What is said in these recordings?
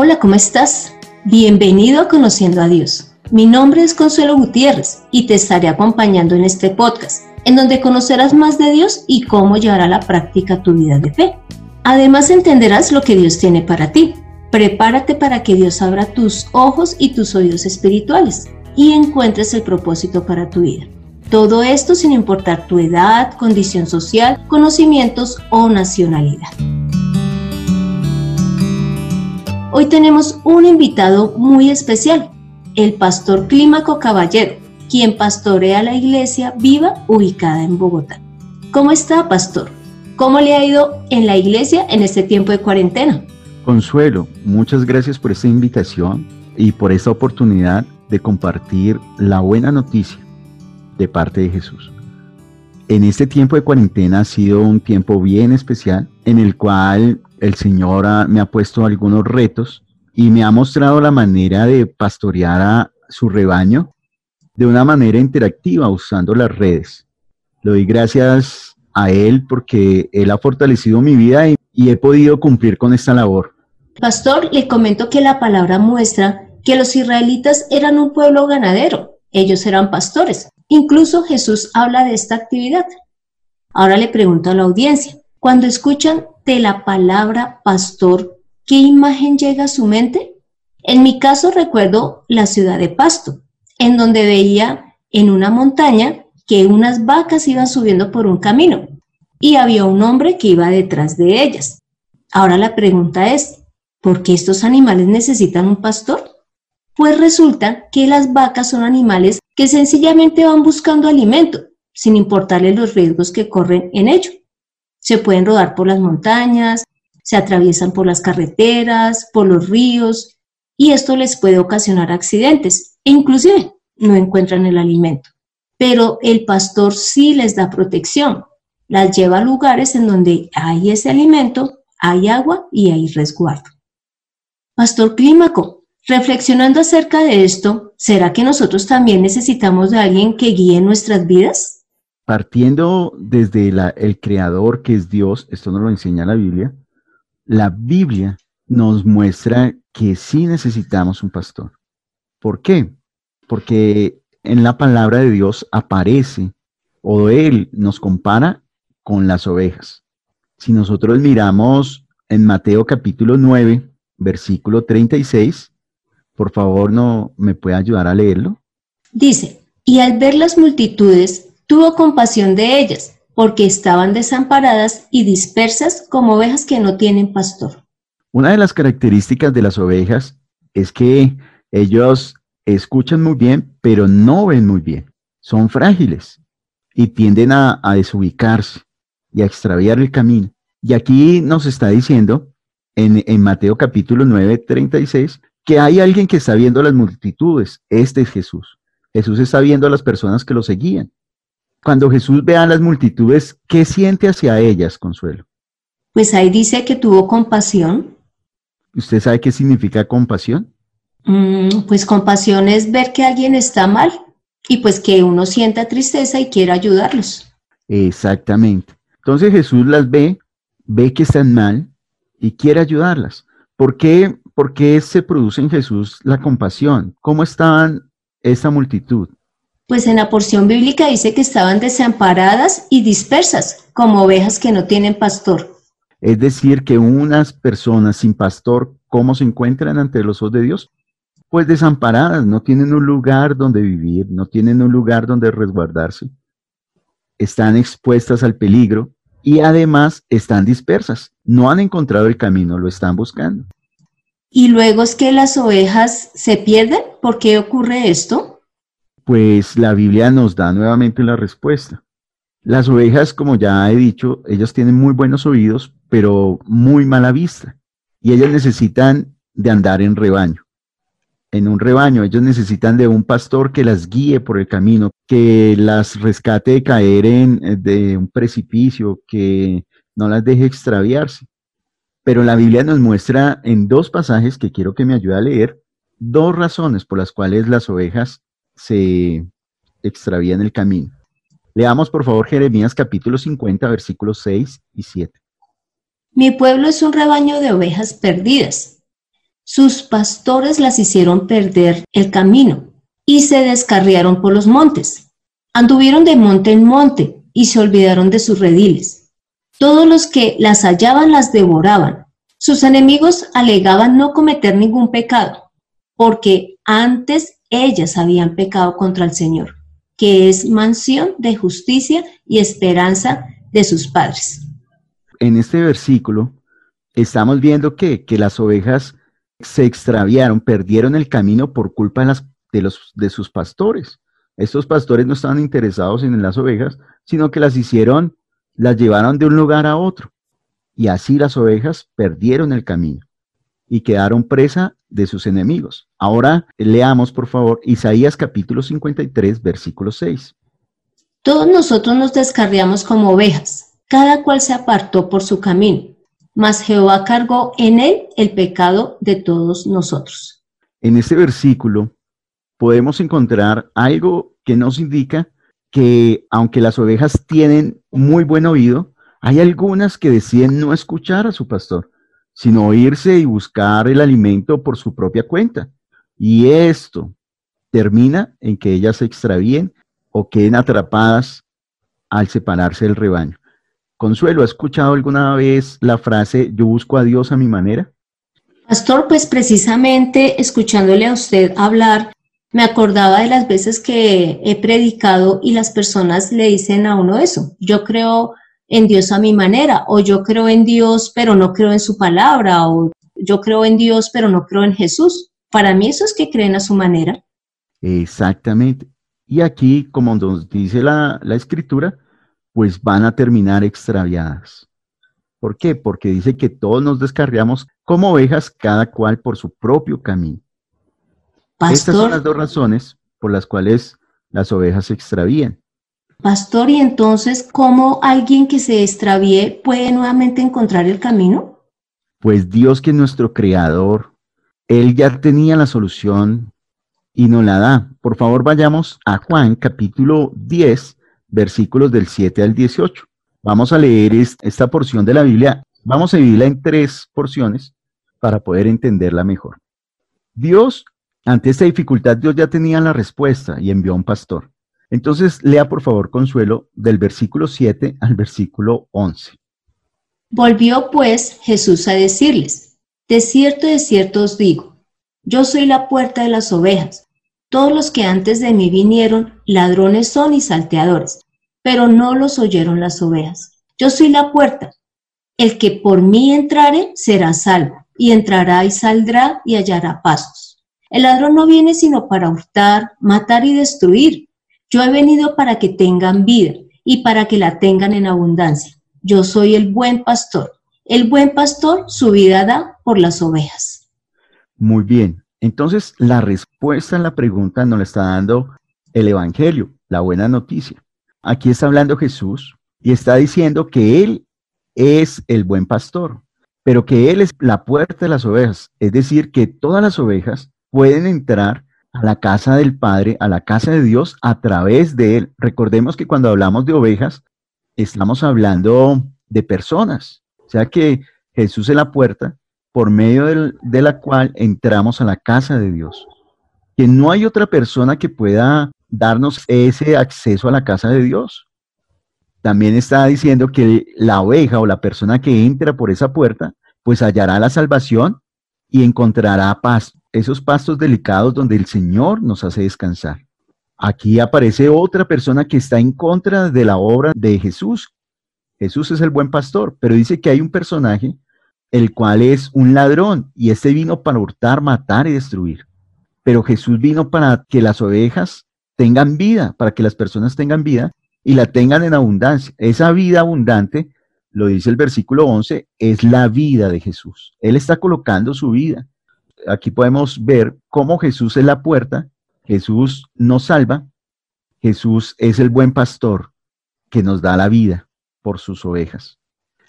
Hola, ¿cómo estás? Bienvenido a Conociendo a Dios. Mi nombre es Consuelo Gutiérrez y te estaré acompañando en este podcast, en donde conocerás más de Dios y cómo llevar a la práctica tu vida de fe. Además entenderás lo que Dios tiene para ti. Prepárate para que Dios abra tus ojos y tus oídos espirituales y encuentres el propósito para tu vida. Todo esto sin importar tu edad, condición social, conocimientos o nacionalidad. Hoy tenemos un invitado muy especial, el pastor Clímaco Caballero, quien pastorea la iglesia viva ubicada en Bogotá. ¿Cómo está, pastor? ¿Cómo le ha ido en la iglesia en este tiempo de cuarentena? Consuelo, muchas gracias por esta invitación y por esta oportunidad de compartir la buena noticia de parte de Jesús. En este tiempo de cuarentena ha sido un tiempo bien especial en el cual el Señor me ha puesto algunos retos y me ha mostrado la manera de pastorear a su rebaño de una manera interactiva usando las redes. Le doy gracias a Él porque Él ha fortalecido mi vida y, y he podido cumplir con esta labor. Pastor, le comento que la palabra muestra que los israelitas eran un pueblo ganadero, ellos eran pastores. Incluso Jesús habla de esta actividad. Ahora le pregunto a la audiencia, cuando escuchan de la palabra pastor, ¿qué imagen llega a su mente? En mi caso recuerdo la ciudad de Pasto, en donde veía en una montaña que unas vacas iban subiendo por un camino y había un hombre que iba detrás de ellas. Ahora la pregunta es, ¿por qué estos animales necesitan un pastor? Pues resulta que las vacas son animales que sencillamente van buscando alimento, sin importarles los riesgos que corren en ello. Se pueden rodar por las montañas, se atraviesan por las carreteras, por los ríos, y esto les puede ocasionar accidentes e inclusive no encuentran el alimento. Pero el pastor sí les da protección, las lleva a lugares en donde hay ese alimento, hay agua y hay resguardo. Pastor Clímaco, Reflexionando acerca de esto, ¿será que nosotros también necesitamos de alguien que guíe nuestras vidas? Partiendo desde el Creador que es Dios, esto nos lo enseña la Biblia, la Biblia nos muestra que sí necesitamos un pastor. ¿Por qué? Porque en la palabra de Dios aparece o Él nos compara con las ovejas. Si nosotros miramos en Mateo capítulo 9, versículo 36, por favor, ¿no me puede ayudar a leerlo? Dice, y al ver las multitudes, tuvo compasión de ellas, porque estaban desamparadas y dispersas como ovejas que no tienen pastor. Una de las características de las ovejas es que ellos escuchan muy bien, pero no ven muy bien. Son frágiles y tienden a, desubicarse y a extraviar el camino. Y aquí nos está diciendo en, en Mateo capítulo 9, 36, que hay alguien que está viendo las multitudes. Este es Jesús. Jesús está viendo a las personas que lo seguían. Cuando Jesús ve a las multitudes, ¿qué siente hacia ellas, Consuelo? Pues ahí dice que tuvo compasión. ¿Usted sabe qué significa compasión? Mm, pues compasión es ver que alguien está mal y pues que uno sienta tristeza y quiere ayudarlos. Exactamente. Entonces Jesús las ve, ve que están mal y quiere ayudarlas. ¿Por qué ¿Por qué se produce en Jesús la compasión? ¿Cómo estaban esta multitud? Pues en la porción bíblica dice que estaban desamparadas y dispersas, como ovejas que no tienen pastor. Es decir, que unas personas sin pastor, ¿cómo se encuentran ante los ojos de Dios? Pues desamparadas, no tienen un lugar donde vivir, no tienen un lugar donde resguardarse. Están expuestas al peligro y además están dispersas. No han encontrado el camino, lo están buscando. Y luego es que las ovejas se pierden. ¿Por qué ocurre esto? Pues la Biblia nos da nuevamente la respuesta. Las ovejas, como ya he dicho, ellas tienen muy buenos oídos, pero muy mala vista. Y ellas necesitan de andar en rebaño. En un rebaño, ellos necesitan de un pastor que las guíe por el camino, que las rescate de caer en de un precipicio, que no las deje extraviarse. Pero la Biblia nos muestra en dos pasajes que quiero que me ayude a leer, dos razones por las cuales las ovejas se extravían el camino. Leamos por favor Jeremías capítulo 50, versículos 6 y 7. Mi pueblo es un rebaño de ovejas perdidas. sus pastores las hicieron perder el camino y se descarriaron por los montes. Anduvieron de monte en monte y se olvidaron de sus rediles. Todos los que las hallaban las devoraban. Sus enemigos alegaban no cometer ningún pecado, porque antes ellas habían pecado contra el Señor, que es mansión de justicia y esperanza de sus padres. En este versículo estamos viendo que, que las ovejas se extraviaron, perdieron el camino por culpa de, los, de sus pastores. Estos pastores no estaban interesados en las ovejas, sino que las hicieron, las llevaron de un lugar a otro. Y así las ovejas perdieron el camino y quedaron presa de sus enemigos. Ahora leamos, por favor, Isaías capítulo 53, versículo 6. Todos nosotros nos descarriamos como ovejas, cada cual se apartó por su camino, mas Jehová cargó en él el pecado de todos nosotros. En este versículo podemos encontrar algo que nos indica que aunque las ovejas tienen muy buen oído, hay algunas que deciden no escuchar a su pastor, sino irse y buscar el alimento por su propia cuenta. Y esto termina en que ellas se extravíen o queden atrapadas al separarse del rebaño. Consuelo, ¿ha escuchado alguna vez la frase yo busco a Dios a mi manera? Pastor, pues precisamente escuchándole a usted hablar, me acordaba de las veces que he predicado y las personas le dicen a uno eso, yo creo en Dios a mi manera, o yo creo en Dios pero no creo en su palabra, o yo creo en Dios pero no creo en Jesús. Para mí eso es que creen a su manera. Exactamente. Y aquí, como nos dice la, escritura, pues van a terminar extraviadas. ¿Por qué? Porque dice que todos nos descarriamos como ovejas, cada cual por su propio camino. Estas son las dos razones por las cuales las ovejas se extravían. Pastor, ¿y entonces cómo alguien que se extravíe puede nuevamente encontrar el camino? Pues Dios que es nuestro creador, Él ya tenía la solución y nos la da. Por favor, vayamos a Juan capítulo 10, versículos del 7 al 18. Vamos a leer esta porción de la Biblia. Vamos a dividirla en tres porciones para poder entenderla mejor. Dios, ante esta dificultad, Dios ya tenía la respuesta y envió a un pastor. Entonces, lea por favor, Consuelo, del versículo 7 al versículo 11. Volvió pues Jesús a decirles, de cierto, de cierto os digo, yo soy la puerta de las ovejas. Todos los que antes de mí vinieron, ladrones son y salteadores, pero no los oyeron las ovejas. Yo soy la puerta. El que por mí entrare será salvo, y entrará y saldrá y hallará pasos. El ladrón no viene sino para hurtar, matar y destruir. Yo he venido para que tengan vida y para que la tengan en abundancia. Yo soy el buen pastor. El buen pastor su vida da por las ovejas. Muy bien, entonces, la respuesta a la pregunta nos la está dando el Evangelio, la buena noticia. Aquí está hablando Jesús y está diciendo que Él es el buen pastor, pero que Él es la puerta de las ovejas. Es decir, que todas las ovejas pueden entrar a la casa del Padre, a la casa de Dios, a través de Él. Recordemos que cuando hablamos de ovejas, estamos hablando de personas. O sea que Jesús es la puerta, por medio de la cual entramos a la casa de Dios. Que no hay otra persona que pueda darnos ese acceso a la casa de Dios. También está diciendo que la oveja o la persona que entra por esa puerta, pues hallará la salvación y encontrará paz, esos pastos delicados donde el Señor nos hace descansar. Aquí aparece otra persona que está en contra de la obra de Jesús. Jesús es el buen pastor, pero dice que hay un personaje el cual es un ladrón, y este vino para hurtar, matar y destruir. Pero Jesús vino para que las ovejas tengan vida, para que las personas tengan vida y la tengan en abundancia. Esa vida abundante, lo dice el versículo 11, es la vida de Jesús. Él está colocando su vida. Aquí podemos ver cómo Jesús es la puerta, Jesús nos salva, Jesús es el buen pastor que nos da la vida por sus ovejas.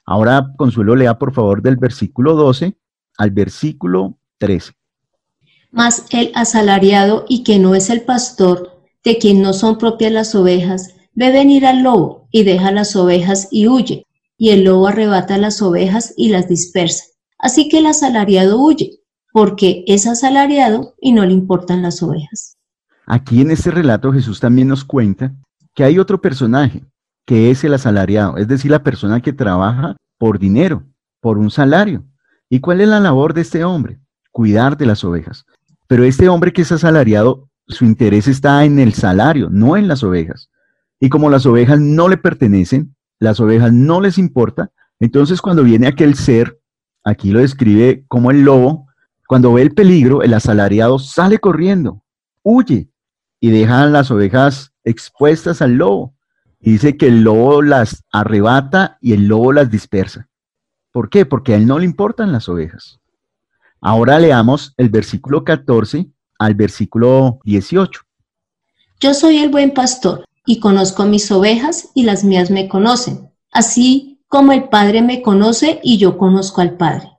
Ahora, Consuelo, lea por favor del versículo 12 al versículo 13. Mas el asalariado y que no es el pastor, de quien no son propias las ovejas, ve venir al lobo y deja las ovejas y huye, y el lobo arrebata las ovejas y las dispersa. Así que el asalariado huye, porque es asalariado y no le importan las ovejas. Aquí en este relato Jesús también nos cuenta que hay otro personaje, que es el asalariado, es decir, la persona que trabaja por dinero, por un salario. ¿Y cuál es la labor de este hombre? Cuidar de las ovejas. Pero este hombre que es asalariado, su interés está en el salario, no en las ovejas. Y como las ovejas no le pertenecen, las ovejas no les importa, entonces cuando viene aquel ser, aquí lo describe como el lobo, cuando ve el peligro, el asalariado sale corriendo, huye y deja las ovejas expuestas al lobo. dice que el lobo las arrebata y el lobo las dispersa. ¿Por qué? Porque a él no le importan las ovejas. Ahora leamos el versículo 14 al versículo 18. Yo soy el buen pastor y conozco mis ovejas y las mías me conocen, así como el Padre me conoce y yo conozco al Padre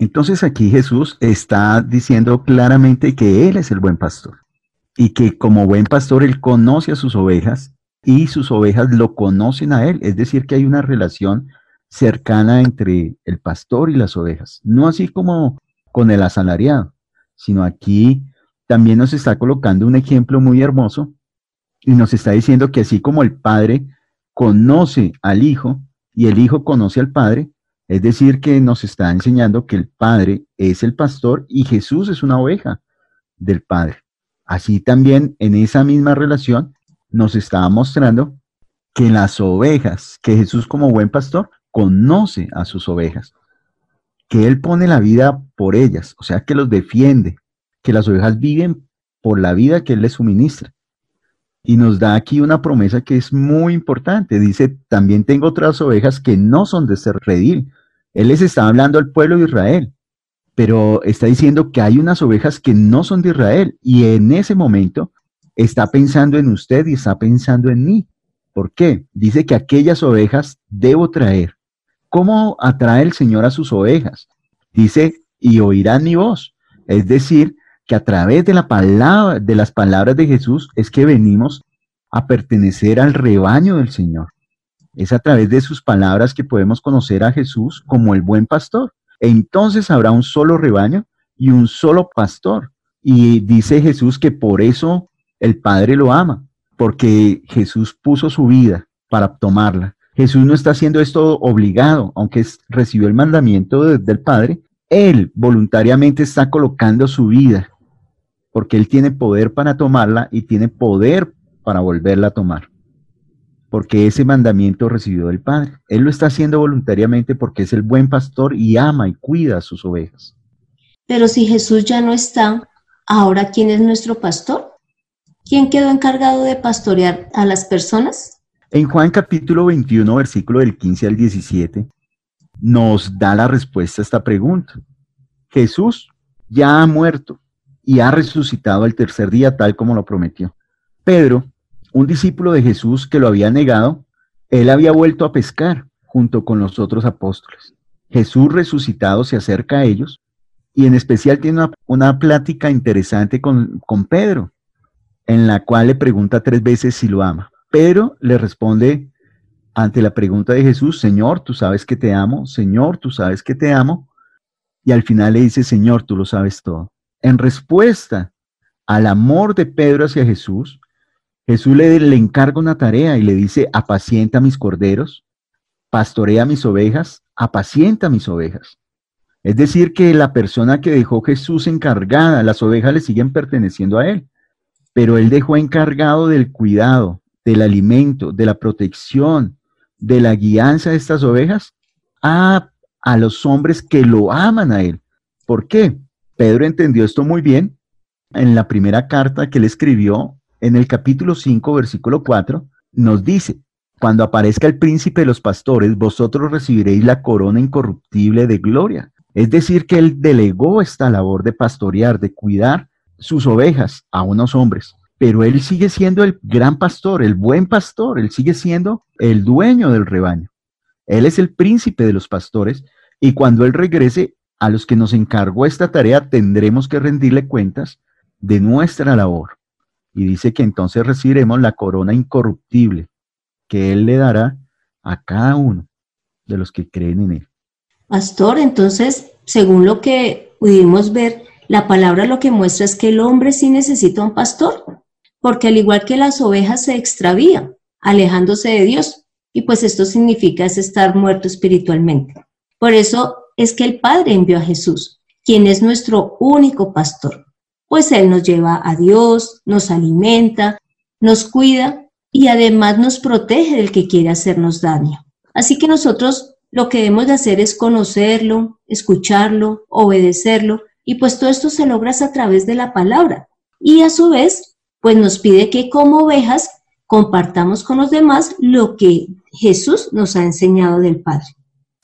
Entonces aquí Jesús está diciendo claramente que Él es el buen pastor y que como buen pastor Él conoce a sus ovejas y sus ovejas lo conocen a Él. Es decir, que hay una relación cercana entre el pastor y las ovejas. No así como con el asalariado, sino aquí también nos está colocando un ejemplo muy hermoso y nos está diciendo que así como el Padre conoce al Hijo y el Hijo conoce al Padre, es decir, que nos está enseñando que el Padre es el pastor y Jesús es una oveja del Padre. Así también en esa misma relación nos está mostrando que las ovejas, que Jesús como buen pastor conoce a sus ovejas, que Él pone la vida por ellas, o sea, que los defiende, que las ovejas viven por la vida que Él les suministra. Y nos da aquí una promesa que es muy importante. Dice, también tengo otras ovejas que no son de ser redil, él les está hablando al pueblo de Israel, pero está diciendo que hay unas ovejas que no son de Israel y en ese momento está pensando en usted y está pensando en mí. ¿Por qué? Dice que aquellas ovejas debo traer. ¿Cómo atrae el Señor a sus ovejas? Dice, y oirán mi voz. Es decir, que a través de la palabra, de las palabras de Jesús es que venimos a pertenecer al rebaño del Señor. Es a través de sus palabras que podemos conocer a Jesús como el buen pastor. Entonces habrá un solo rebaño y un solo pastor. Y dice Jesús que por eso el Padre lo ama, porque Jesús puso su vida para tomarla. Jesús no está haciendo esto obligado, aunque recibió el mandamiento del Padre, Él voluntariamente está colocando su vida, porque Él tiene poder para tomarla y tiene poder para volverla a tomar porque ese mandamiento recibió del Padre. Él lo está haciendo voluntariamente porque es el buen pastor y ama y cuida a sus ovejas. Pero si Jesús ya no está, ¿ahora quién es nuestro pastor? ¿Quién quedó encargado de pastorear a las personas? En Juan capítulo 21, versículo del 15 al 17, nos da la respuesta a esta pregunta. Jesús ya ha muerto y ha resucitado el tercer día tal como lo prometió. Pedro un discípulo de Jesús que lo había negado, él había vuelto a pescar junto con los otros apóstoles. Jesús resucitado se acerca a ellos y en especial tiene una, plática interesante con, con Pedro, en la cual le pregunta tres veces si lo ama. Pedro le responde ante la pregunta de Jesús, Señor, tú sabes que te amo, Señor, tú sabes que te amo, y al final le dice, Señor, tú lo sabes todo. En respuesta al amor de Pedro hacia Jesús, Jesús le, encarga una tarea y le dice, apacienta mis corderos, pastorea mis ovejas, apacienta mis ovejas. Es decir, que la persona que dejó Jesús encargada, las ovejas le siguen perteneciendo a él, pero él dejó encargado del cuidado, del alimento, de la protección, de la guianza de estas ovejas a, a los hombres que lo aman a él. ¿Por qué? Pedro entendió esto muy bien en la primera carta que él escribió en el capítulo 5, versículo 4, nos dice, cuando aparezca el príncipe de los pastores, vosotros recibiréis la corona incorruptible de gloria. Es decir, que él delegó esta labor de pastorear, de cuidar sus ovejas a unos hombres, pero él sigue siendo el gran pastor, el buen pastor, él sigue siendo el dueño del rebaño. Él es el príncipe de los pastores y cuando él regrese, a los que nos encargó esta tarea tendremos que rendirle cuentas de nuestra labor. Y dice que entonces recibiremos la corona incorruptible que Él le dará a cada uno de los que creen en Él. Pastor, entonces, según lo que pudimos ver, la palabra lo que muestra es que el hombre sí necesita un pastor, porque al igual que las ovejas se extravían, alejándose de Dios, y pues esto significa es estar muerto espiritualmente. Por eso es que el Padre envió a Jesús, quien es nuestro único pastor, pues Él nos lleva a Dios, nos alimenta, nos cuida y además nos protege del que quiere hacernos daño. Así que nosotros lo que debemos de hacer es conocerlo, escucharlo, obedecerlo, y pues todo esto se logra a través de la palabra. Y a su vez, pues nos pide que como ovejas compartamos con los demás lo que Jesús nos ha enseñado del Padre.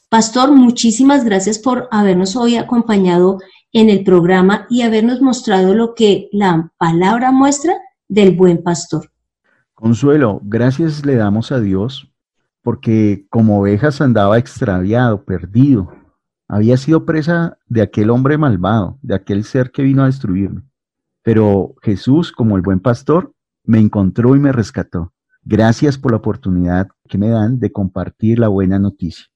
Pastor, muchísimas gracias por habernos hoy acompañado en el programa y habernos mostrado lo que la palabra muestra del buen pastor. Consuelo, gracias le damos a Dios porque como ovejas andaba extraviado, perdido. Había sido presa de aquel hombre malvado, de aquel ser que vino a destruirme. Pero Jesús, como el buen pastor, me encontró y me rescató. Gracias por la oportunidad que me dan de compartir la buena noticia.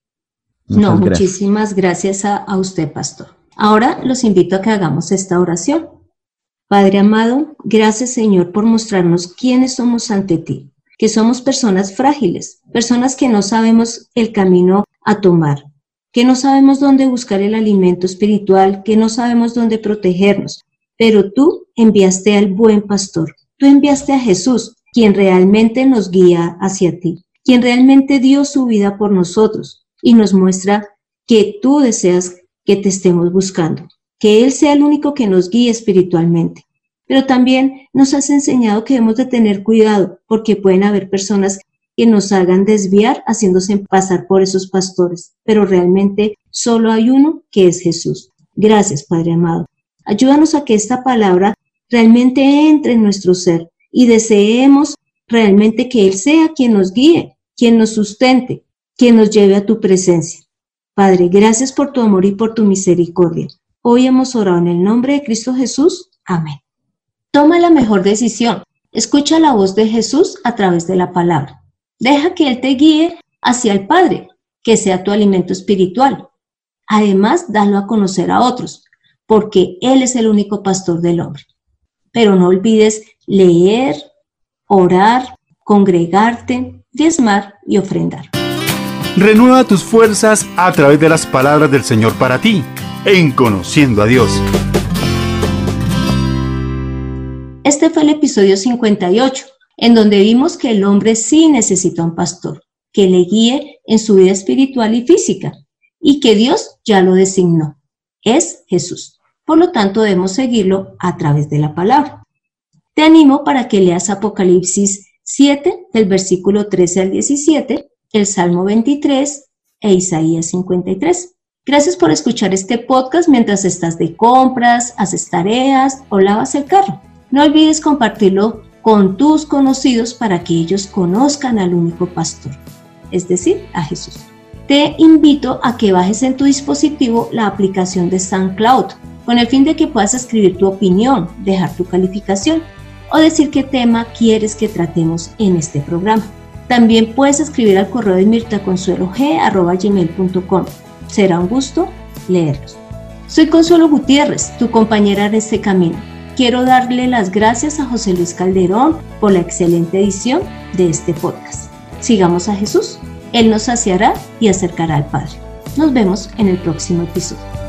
no, muchísimas gracias a, a usted, pastor. Ahora los invito a que hagamos esta oración. Padre amado, gracias Señor por mostrarnos quiénes somos ante ti, que somos personas frágiles, personas que no sabemos el camino a tomar, que no sabemos dónde buscar el alimento espiritual, que no sabemos dónde protegernos, pero tú enviaste al buen pastor, tú enviaste a Jesús, quien realmente nos guía hacia ti, quien realmente dio su vida por nosotros y nos muestra que tú deseas que te estemos buscando, que Él sea el único que nos guíe espiritualmente. Pero también nos has enseñado que debemos de tener cuidado porque pueden haber personas que nos hagan desviar haciéndose pasar por esos pastores, pero realmente solo hay uno que es Jesús. Gracias, Padre amado. Ayúdanos a que esta palabra realmente entre en nuestro ser y deseemos realmente que Él sea quien nos guíe, quien nos sustente, quien nos lleve a tu presencia. Padre, gracias por tu amor y por tu misericordia. Hoy hemos orado en el nombre de Cristo Jesús. Amén. Toma la mejor decisión. Escucha la voz de Jesús a través de la palabra. Deja que Él te guíe hacia el Padre, que sea tu alimento espiritual. Además, dalo a conocer a otros, porque Él es el único pastor del hombre. Pero no olvides leer, orar, congregarte, diezmar y ofrendar. Renueva tus fuerzas a través de las palabras del Señor para ti, en Conociendo a Dios. Este fue el episodio 58, en donde vimos que el hombre sí necesita un pastor, que le guíe en su vida espiritual y física, y que Dios ya lo designó. Es Jesús. Por lo tanto, debemos seguirlo a través de la palabra. Te animo para que leas Apocalipsis 7, del versículo 13 al 17, el Salmo 23 e Isaías 53. Gracias por escuchar este podcast mientras estás de compras, haces tareas o lavas el carro. No olvides compartirlo con tus conocidos para que ellos conozcan al único pastor, es decir, a Jesús. Te invito a que bajes en tu dispositivo la aplicación de SoundCloud con el fin de que puedas escribir tu opinión, dejar tu calificación o decir qué tema quieres que tratemos en este programa. También puedes escribir al correo de mirtaconsuelog.com. Será un gusto leerlos. Soy Consuelo Gutiérrez, tu compañera en este camino. Quiero darle las gracias a José Luis Calderón por la excelente edición de este podcast. Sigamos a Jesús. Él nos saciará y acercará al Padre. Nos vemos en el próximo episodio.